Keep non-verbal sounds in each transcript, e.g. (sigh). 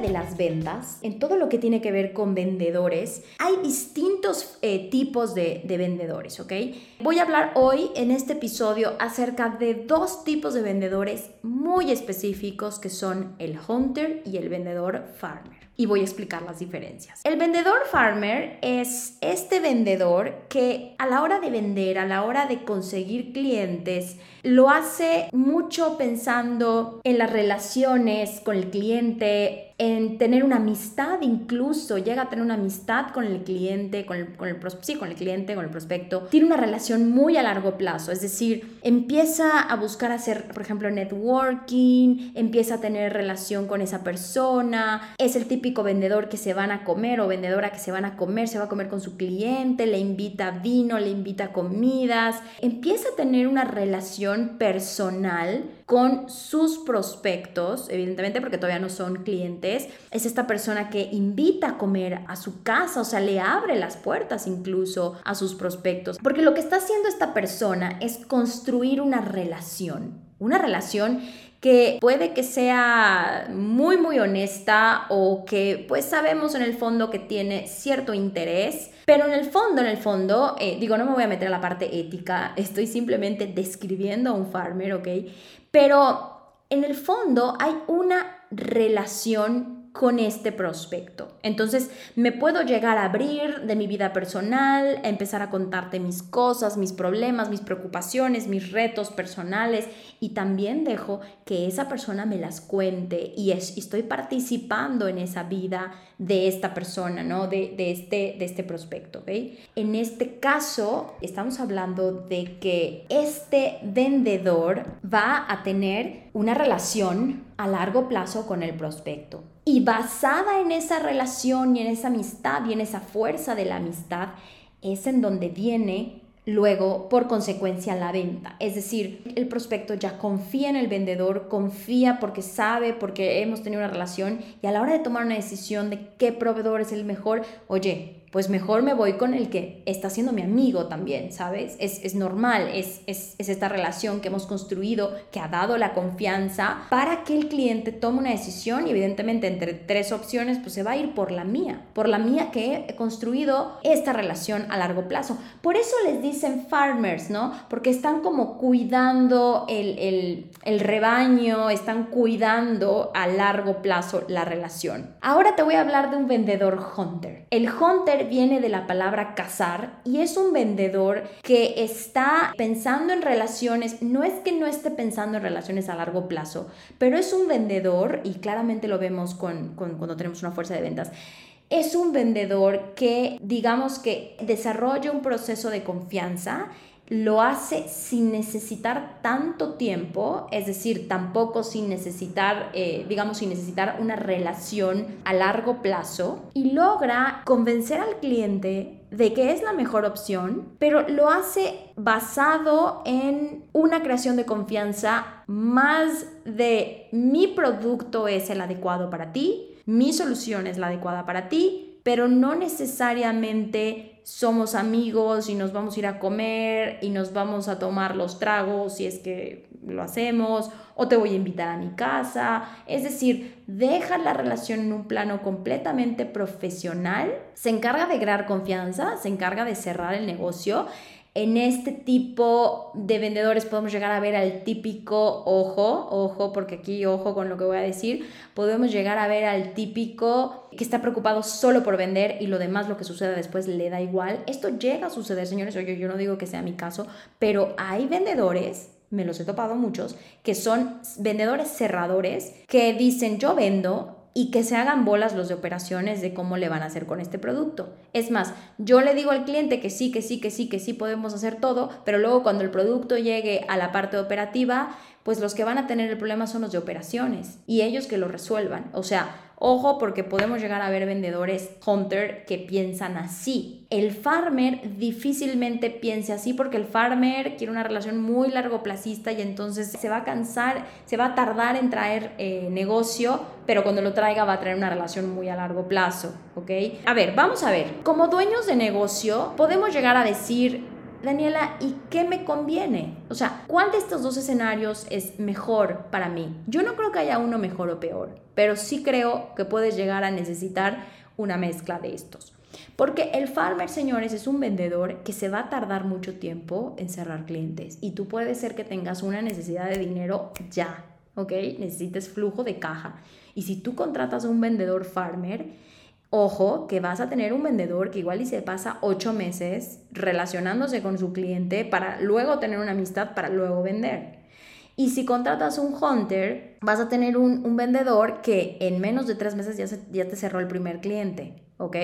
De las ventas, en todo lo que tiene que ver con vendedores, hay distintos eh, tipos de, de vendedores, ¿ok? Voy a hablar hoy en este episodio acerca de dos tipos de vendedores muy específicos que son el hunter y el vendedor farmer y voy a explicar las diferencias. El vendedor farmer es este vendedor que a la hora de vender, a la hora de conseguir clientes, lo hace mucho pensando en las relaciones con el cliente, en tener una amistad incluso, llega a tener una amistad con el cliente, con el, con el, sí, con el cliente, con el prospecto, tiene una relación muy a largo plazo, es decir, empieza a buscar hacer, por ejemplo, networking, empieza a tener relación con esa persona, es el típico vendedor que se van a comer o vendedora que se van a comer, se va a comer con su cliente, le invita vino, le invita comidas, empieza a tener una relación personal con sus prospectos, evidentemente porque todavía no son clientes, es esta persona que invita a comer a su casa, o sea, le abre las puertas incluso a sus prospectos, porque lo que está haciendo esta persona es construir una relación, una relación que puede que sea muy muy honesta o que pues sabemos en el fondo que tiene cierto interés, pero en el fondo, en el fondo, eh, digo, no me voy a meter a la parte ética, (laughs) estoy simplemente describiendo a un farmer, ¿ok? Pero en el fondo hay una relación con este prospecto. Entonces me puedo llegar a abrir de mi vida personal, empezar a contarte mis cosas, mis problemas, mis preocupaciones, mis retos personales y también dejo que esa persona me las cuente y, estoy participando en esa vida de esta persona, ¿no? De, este, de este prospecto, En este caso estamos hablando de que este vendedor va a tener una relación a largo plazo con el prospecto. Y basada en esa relación y en esa amistad y en esa fuerza de la amistad, es en donde viene luego por consecuencia la venta. Es decir, el prospecto ya confía en el vendedor, confía porque sabe, porque hemos tenido una relación y a la hora de tomar una decisión de qué proveedor es el mejor, oye, pues mejor me voy con el que está siendo mi amigo también, ¿sabes? Es, normal, es, es, esta relación que hemos construido, que ha dado la confianza para que el cliente tome una decisión y evidentemente entre tres opciones, pues se va a ir por la mía, por la mía que he construido esta relación a largo plazo. Por eso les dicen farmers, ¿no? Porque están como cuidando el, el, el rebaño, están cuidando a largo plazo la relación. Ahora te voy a hablar de un vendedor hunter. El hunter viene de la palabra cazar y es un vendedor que está pensando en relaciones, no es que no esté pensando en relaciones a largo plazo, pero es un vendedor, y claramente lo vemos con, cuando tenemos una fuerza de ventas, es un vendedor que digamos que desarrolla un proceso de confianza lo hace sin necesitar tanto tiempo, es decir, tampoco sin necesitar, eh, digamos, sin necesitar una relación a largo plazo y logra convencer al cliente de que es la mejor opción, pero lo hace basado en una creación de confianza más de mi producto es el adecuado para ti, mi solución es la adecuada para ti, pero no necesariamente somos amigos y nos vamos a ir a comer y nos vamos a tomar los tragos si es que lo hacemos o te voy a invitar a mi casa. Es decir, deja la relación en un plano completamente profesional, se encarga de crear confianza, se encarga de cerrar el negocio en este tipo de vendedores podemos llegar a ver al típico ojo, ojo, porque aquí ojo con lo que voy a decir, podemos llegar a ver al típico que está preocupado solo por vender y lo demás, lo que suceda después, le da igual. Esto llega a suceder, señores, oye, yo no digo que sea mi caso, pero hay vendedores me los he topado muchos, que son vendedores cerradores que dicen yo vendo, y que se hagan bolas los de operaciones de cómo le van a hacer con este producto. Es más, yo le digo al cliente que sí, que sí, que sí, que sí podemos hacer todo, pero luego cuando el producto llegue a la parte operativa, pues los que van a tener el problema son los de operaciones y ellos que lo resuelvan. O sea, Ojo porque podemos llegar a ver vendedores hunter que piensan así. El farmer difícilmente piense así porque el farmer quiere una relación muy largoplacista y entonces se va a cansar, se va a tardar en traer eh, negocio, pero cuando lo traiga va a traer una relación muy a largo plazo, ¿ok? A ver, vamos a ver. Como dueños de negocio podemos llegar a decir, Daniela, ¿y qué me conviene? O sea, ¿cuál de estos dos escenarios es mejor para mí? Yo no creo que haya uno mejor o peor, pero sí creo que puedes llegar a necesitar una mezcla de estos. Porque el farmer, señores, es un vendedor que se va a tardar mucho tiempo en cerrar clientes y tú puedes ser que tengas una necesidad de dinero ya, ¿ok? Necesites flujo de caja. Y si tú contratas a un vendedor farmer, Ojo que vas a tener un vendedor que igual y se pasa ocho meses relacionándose con su cliente para luego tener una amistad para luego vender. Y si contratas un hunter, vas a tener un, vendedor que en menos de tres meses ya, ya te cerró el primer cliente, ¿ok?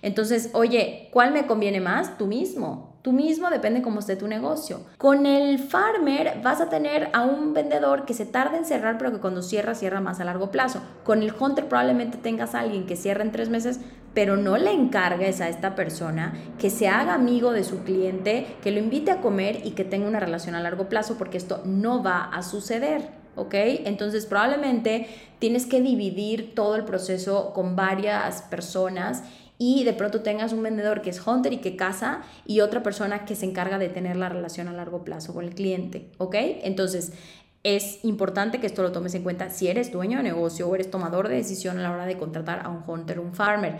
Entonces, oye, ¿cuál me conviene más? Tú mismo. Tú mismo depende cómo esté tu negocio. Con el farmer vas a tener a un vendedor que se tarda en cerrar, pero que cuando cierra, cierra más a largo plazo. Con el hunter probablemente tengas a alguien que cierra en tres meses, pero no le encargues a esta persona que se haga amigo de su cliente, que lo invite a comer y que tenga una relación a largo plazo, porque esto no va a suceder. ¿ok? Entonces probablemente tienes que dividir todo el proceso con varias personas y de pronto tengas un vendedor que es hunter y que casa y otra persona que se encarga de tener la relación a largo plazo con el cliente, ¿ok? Entonces, es importante que esto lo tomes en cuenta si eres dueño de negocio o eres tomador de decisión a la hora de contratar a un hunter un farmer.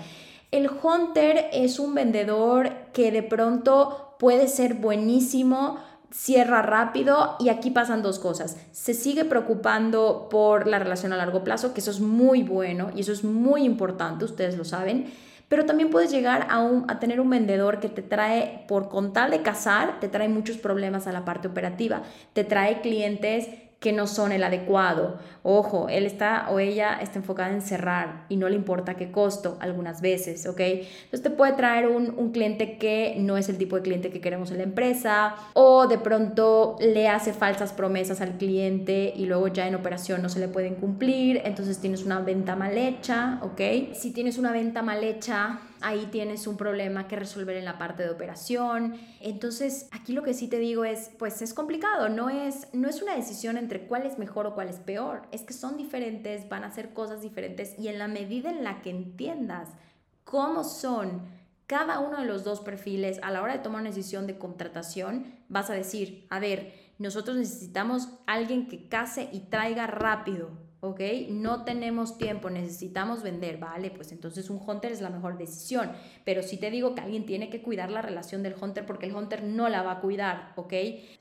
El hunter es un vendedor que de pronto puede ser buenísimo, cierra rápido y aquí pasan dos cosas. Se sigue preocupando por la relación a largo plazo, que eso es muy bueno y eso es muy importante, ustedes lo saben pero también puedes llegar a, a tener un vendedor que te trae, por con tal de cazar, te trae muchos problemas a la parte operativa. Te trae clientes que no son el adecuado. Ojo, él está o ella está enfocada en cerrar y no le importa qué costo algunas veces, ¿ok? Entonces te puede traer un, un, cliente que no es el tipo de cliente que queremos en la empresa o de pronto le hace falsas promesas al cliente y luego ya en operación no se le pueden cumplir, entonces tienes una venta mal hecha, ¿ok? Si tienes una venta mal hecha, ahí tienes un problema que resolver en la parte de operación. Entonces, aquí lo que sí te digo es, pues es complicado, no es, no es una decisión entre cuál es mejor o cuál es peor, es que son diferentes, van a hacer cosas diferentes y en la medida en la que entiendas cómo son cada uno de los dos perfiles a la hora de tomar una decisión de contratación, vas a decir, a ver, nosotros necesitamos alguien que case y traiga rápido, ¿ok? No tenemos tiempo, necesitamos vender, ¿vale? Pues entonces un hunter es la mejor decisión, pero si te digo que alguien tiene que cuidar la relación del hunter porque el hunter no la va a cuidar, ¿ok?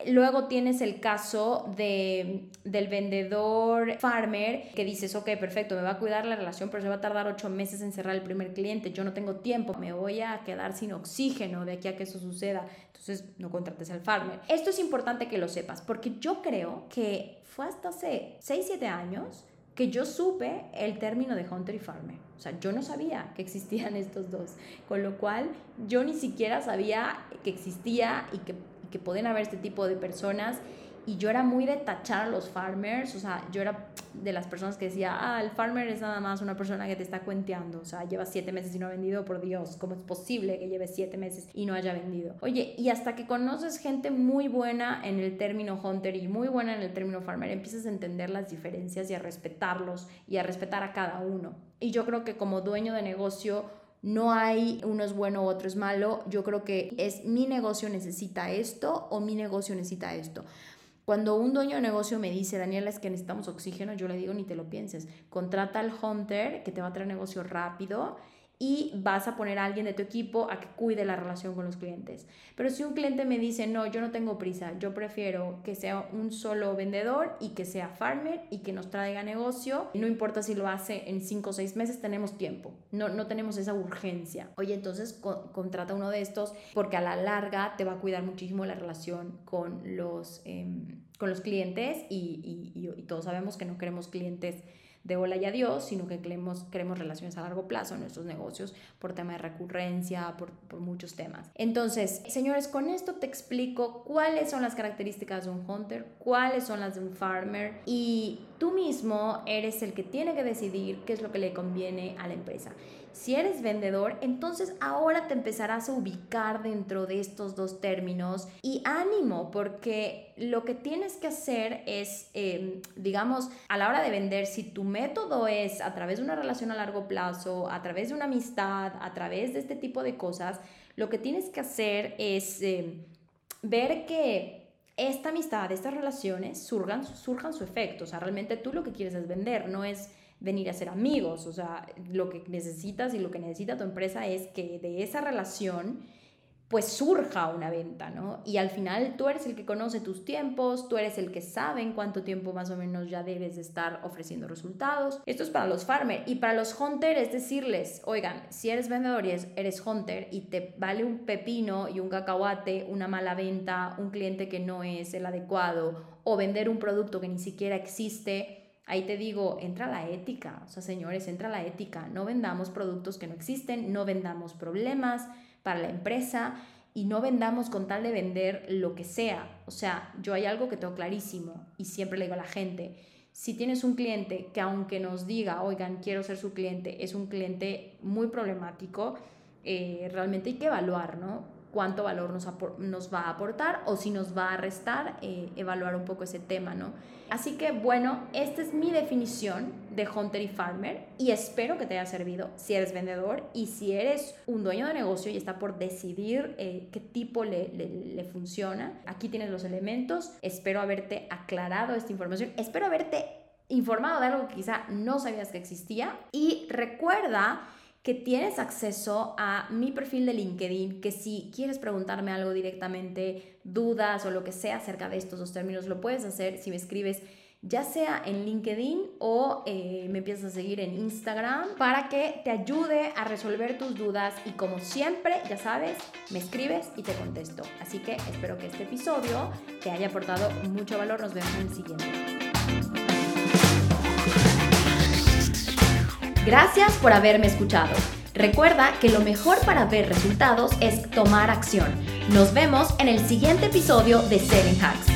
Luego tienes el caso de, del vendedor farmer que dices, ok, perfecto, me va a cuidar la relación, pero se va a tardar ocho meses en cerrar el primer cliente, yo no tengo tiempo, me voy a quedar sin oxígeno de aquí a que eso suceda, entonces no contrates al farmer. Esto es importante que lo sepas porque yo creo que fue hasta hace 6, 7 años que yo supe el término de hunter y farmer. O sea, yo no sabía que existían (laughs) estos dos, con lo cual yo ni siquiera sabía que existía y que, y que pueden haber este tipo de personas y yo era muy de tachar a los farmers, o sea, yo era de las personas que decía, ah, el farmer es nada más una persona que te está cuenteando, o sea, lleva siete meses y no ha vendido, por Dios, ¿cómo es posible que lleve siete meses y no haya vendido? Oye, y hasta que conoces gente muy buena en el término hunter y muy buena en el término farmer, empiezas a entender las diferencias y a respetarlos y a respetar a cada uno. Y yo creo que como dueño de negocio, no hay uno es bueno u otro es malo. Yo creo que es mi negocio necesita esto o mi negocio necesita esto. Cuando un dueño de negocio me dice, Daniela, es que necesitamos oxígeno, yo le digo, ni te lo pienses. Contrata al hunter que te va a traer negocio rápido y vas a poner a alguien de tu equipo a que cuide la relación con los clientes. Pero si un cliente me dice, no, yo no tengo prisa, yo prefiero que sea un solo vendedor y que sea farmer y que nos traiga negocio, no importa si lo hace en 5 o 6 meses, tenemos tiempo, no, no tenemos esa urgencia. Oye, entonces contrata uno de estos porque a la larga te va a cuidar muchísimo la relación con los, em, con los clientes y, y, y todos sabemos que no queremos clientes de hola y adiós, sino que queremos, queremos relaciones a largo plazo en nuestros negocios por tema de recurrencia, por, por muchos temas. Entonces, señores, con esto te explico cuáles son las características de un hunter, cuáles son las de un farmer y Tú mismo eres el que tiene que decidir qué es lo que le conviene a la empresa. Si eres vendedor, entonces ahora te empezarás a ubicar dentro de estos dos términos y ánimo, porque lo que tienes que hacer es, em, digamos, a la hora de vender, si tu método es a través de una relación a largo plazo, a través de una amistad, a través de este tipo de cosas, lo que tienes que hacer es em, ver que esta amistad, estas relaciones surjan, surjan su efecto. O sea, realmente tú lo que quieres es vender, no es venir a ser amigos. O sea, lo que necesitas y lo que necesita tu empresa es que de esa relación pues surja una venta, ¿no? Y al final tú eres el que conoce tus tiempos, tú eres el que sabe en cuánto tiempo más o menos ya debes de estar ofreciendo resultados. Esto es para los farmer y para los hunter es decirles, oigan, si eres vendedor y eres hunter y te vale un pepino y un cacahuate, una mala venta, un cliente que no es el adecuado o vender un producto que ni siquiera existe, Ahí te digo, entra la ética, o sea, señores, entra la ética. No vendamos productos que no existen, no vendamos problemas, para la empresa y no vendamos con tal de vender lo que sea. O sea, yo hay algo que tengo clarísimo y siempre le digo a la gente, si tienes un cliente que aunque nos diga, oigan, quiero ser su cliente, es un cliente muy problemático, eh, realmente hay que evaluar, ¿no? Cuánto valor nos, va a aportar o si nos va a restar, eh, evaluar un poco ese tema, ¿no? Así que bueno, esta es mi definición de Hunter y Farmer y espero que te haya servido si eres vendedor y si eres un dueño de negocio y está por decidir eh, qué tipo le, le funciona. Aquí tienes los elementos, espero haberte aclarado esta información, espero haberte informado de algo que quizá no sabías que existía y recuerda que tienes acceso a mi perfil de LinkedIn, que si quieres preguntarme algo directamente, dudas o lo que sea acerca de estos dos términos, lo puedes hacer si me escribes ya sea en LinkedIn o eh, me empiezas a seguir en Instagram para que te ayude a resolver tus dudas y como siempre, ya sabes, me escribes y te contesto. Así que espero que este episodio te haya aportado mucho valor. Nos vemos en el siguiente. Gracias por haberme escuchado. Recuerda que lo mejor para ver resultados es tomar acción. Nos vemos en el siguiente episodio de Selling Hacks.